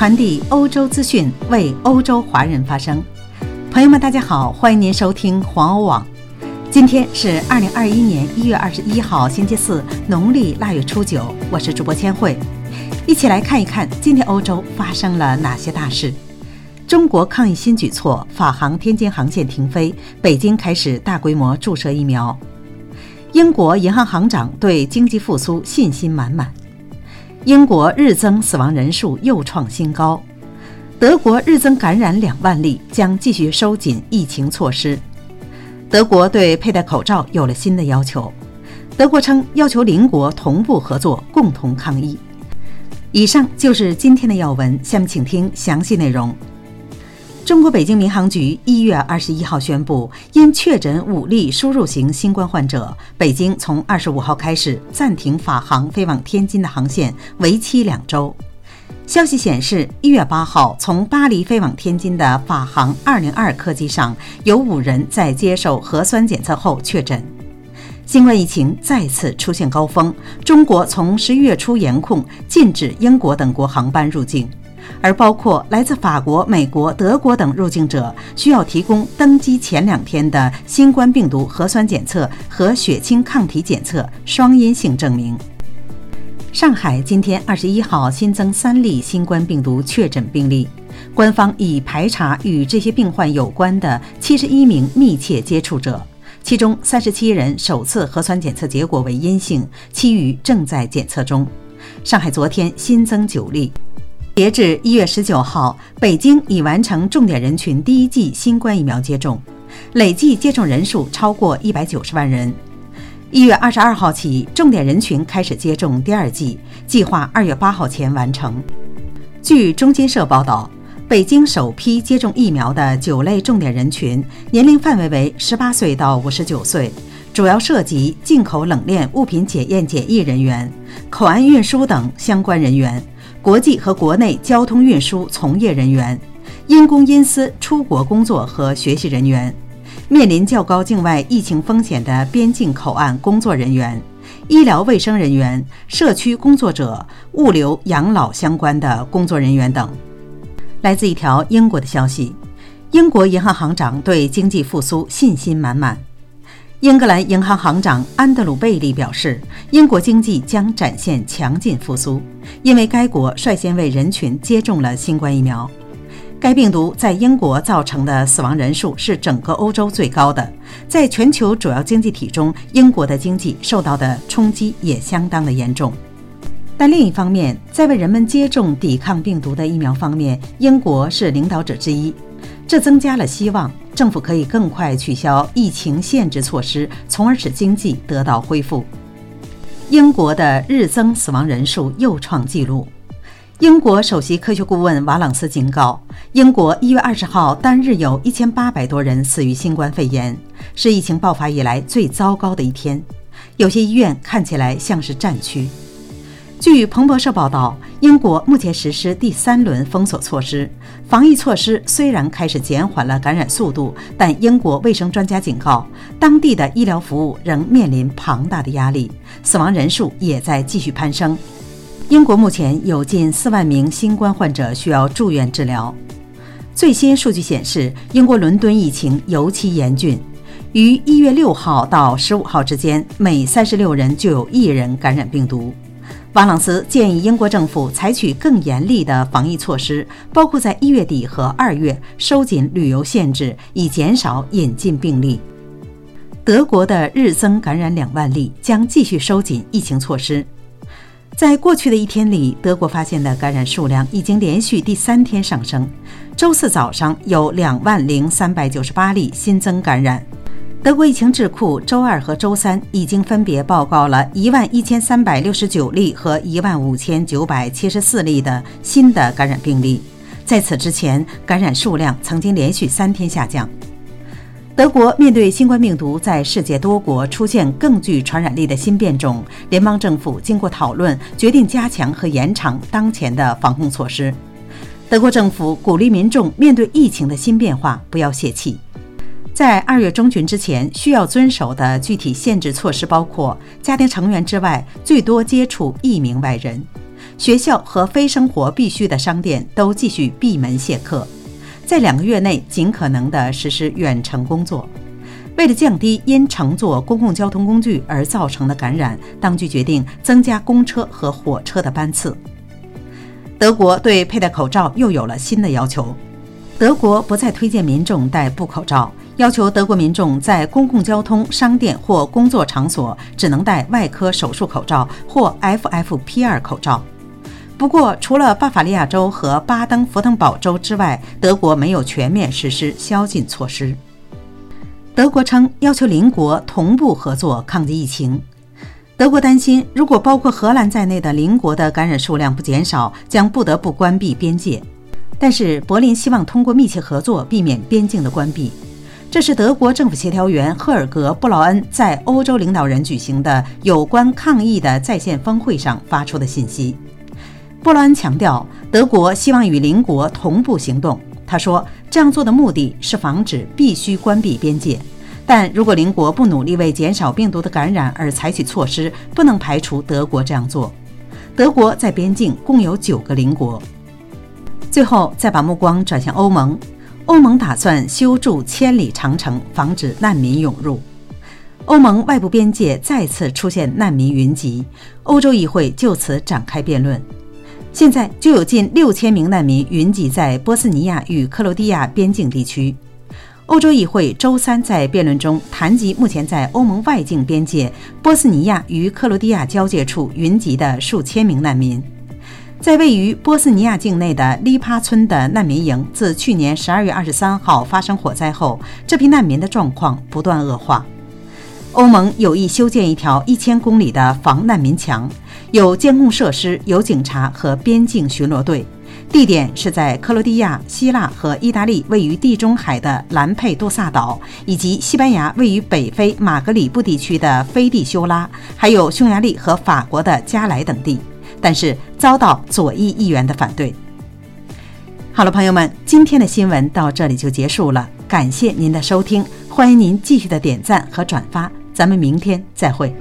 传递欧洲资讯，为欧洲华人发声。朋友们，大家好，欢迎您收听黄欧网。今天是二零二一年一月二十一号，星期四，农历腊月初九。我是主播千惠，一起来看一看今天欧洲发生了哪些大事。中国抗疫新举措，法航天津航线停飞，北京开始大规模注射疫苗。英国银行行长对经济复苏信心满满。英国日增死亡人数又创新高，德国日增感染两万例，将继续收紧疫情措施。德国对佩戴口罩有了新的要求，德国称要求邻国同步合作，共同抗疫。以上就是今天的要闻，下面请听详细内容。中国北京民航局一月二十一号宣布，因确诊五例输入型新冠患者，北京从二十五号开始暂停法航飞往天津的航线，为期两周。消息显示，一月八号从巴黎飞往天津的法航二零二客机上有五人在接受核酸检测后确诊。新冠疫情再次出现高峰，中国从十一月初严控禁止英国等国航班入境。而包括来自法国、美国、德国等入境者，需要提供登机前两天的新冠病毒核酸检测和血清抗体检测双阴性证明。上海今天二十一号新增三例新冠病毒确诊病例，官方已排查与这些病患有关的七十一名密切接触者，其中三十七人首次核酸检测结果为阴性，其余正在检测中。上海昨天新增九例。截至一月十九号，北京已完成重点人群第一剂新冠疫苗接种，累计接种人数超过一百九十万人。一月二十二号起，重点人群开始接种第二剂，计划二月八号前完成。据中新社报道，北京首批接种疫苗的九类重点人群年龄范围为十八岁到五十九岁，主要涉及进口冷链物品检验检疫人员、口岸运输等相关人员。国际和国内交通运输从业人员、因公因私出国工作和学习人员、面临较高境外疫情风险的边境口岸工作人员、医疗卫生人员、社区工作者、物流、养老相关的工作人员等。来自一条英国的消息：英国银行行长对经济复苏信心满满。英格兰银行行长安德鲁·贝利表示，英国经济将展现强劲复苏，因为该国率先为人群接种了新冠疫苗。该病毒在英国造成的死亡人数是整个欧洲最高的，在全球主要经济体中，英国的经济受到的冲击也相当的严重。但另一方面，在为人们接种抵抗病毒的疫苗方面，英国是领导者之一，这增加了希望。政府可以更快取消疫情限制措施，从而使经济得到恢复。英国的日增死亡人数又创纪录。英国首席科学顾问瓦朗斯警告，英国一月二十号单日有一千八百多人死于新冠肺炎，是疫情爆发以来最糟糕的一天。有些医院看起来像是战区。据彭博社报道，英国目前实施第三轮封锁措施，防疫措施虽然开始减缓了感染速度，但英国卫生专家警告，当地的医疗服务仍面临庞大的压力，死亡人数也在继续攀升。英国目前有近四万名新冠患者需要住院治疗。最新数据显示，英国伦敦疫情尤其严峻，于一月六号到十五号之间，每三十六人就有一人感染病毒。瓦朗斯建议英国政府采取更严厉的防疫措施，包括在一月底和二月收紧旅游限制，以减少引进病例。德国的日增感染两万例，将继续收紧疫情措施。在过去的一天里，德国发现的感染数量已经连续第三天上升。周四早上有两万零三百九十八例新增感染。德国疫情智库周二和周三已经分别报告了一万一千三百六十九例和一万五千九百七十四例的新的感染病例。在此之前，感染数量曾经连续三天下降。德国面对新冠病毒在世界多国出现更具传染力的新变种，联邦政府经过讨论决定加强和延长当前的防控措施。德国政府鼓励民众面对疫情的新变化不要泄气。在二月中旬之前，需要遵守的具体限制措施包括：家庭成员之外最多接触一名外人；学校和非生活必需的商店都继续闭门谢客，在两个月内尽可能地实施远程工作。为了降低因乘坐公共交通工具而造成的感染，当局决定增加公车和火车的班次。德国对佩戴口罩又有了新的要求，德国不再推荐民众戴布口罩，要求德国民众在公共交通、商店或工作场所只能戴外科手术口罩或 FFP2 口罩。不过，除了巴伐利亚州和巴登符腾堡州之外，德国没有全面实施宵禁措施。德国称要求邻国同步合作抗击疫情。德国担心，如果包括荷兰在内的邻国的感染数量不减少，将不得不关闭边界。但是，柏林希望通过密切合作避免边境的关闭。这是德国政府协调员赫尔格·布劳恩在欧洲领导人举行的有关抗疫的在线峰会上发出的信息。布劳恩强调，德国希望与邻国同步行动。他说，这样做的目的是防止必须关闭边界，但如果邻国不努力为减少病毒的感染而采取措施，不能排除德国这样做。德国在边境共有九个邻国。最后，再把目光转向欧盟，欧盟打算修筑千里长城，防止难民涌入。欧盟外部边界再次出现难民云集，欧洲议会就此展开辩论。现在就有近六千名难民云集在波斯尼亚与克罗地亚边境地区。欧洲议会周三在辩论中谈及目前在欧盟外境边界波斯尼亚与克罗地亚交界处云集的数千名难民。在位于波斯尼亚境内的利帕村的难民营，自去年十二月二十三号发生火灾后，这批难民的状况不断恶化。欧盟有意修建一条一千公里的防难民墙。有监控设施，有警察和边境巡逻队，地点是在克罗地亚、希腊和意大利位于地中海的兰佩杜萨岛，以及西班牙位于北非马格里布地区的菲蒂修拉，还有匈牙利和法国的加莱等地，但是遭到左翼议员的反对。好了，朋友们，今天的新闻到这里就结束了，感谢您的收听，欢迎您继续的点赞和转发，咱们明天再会。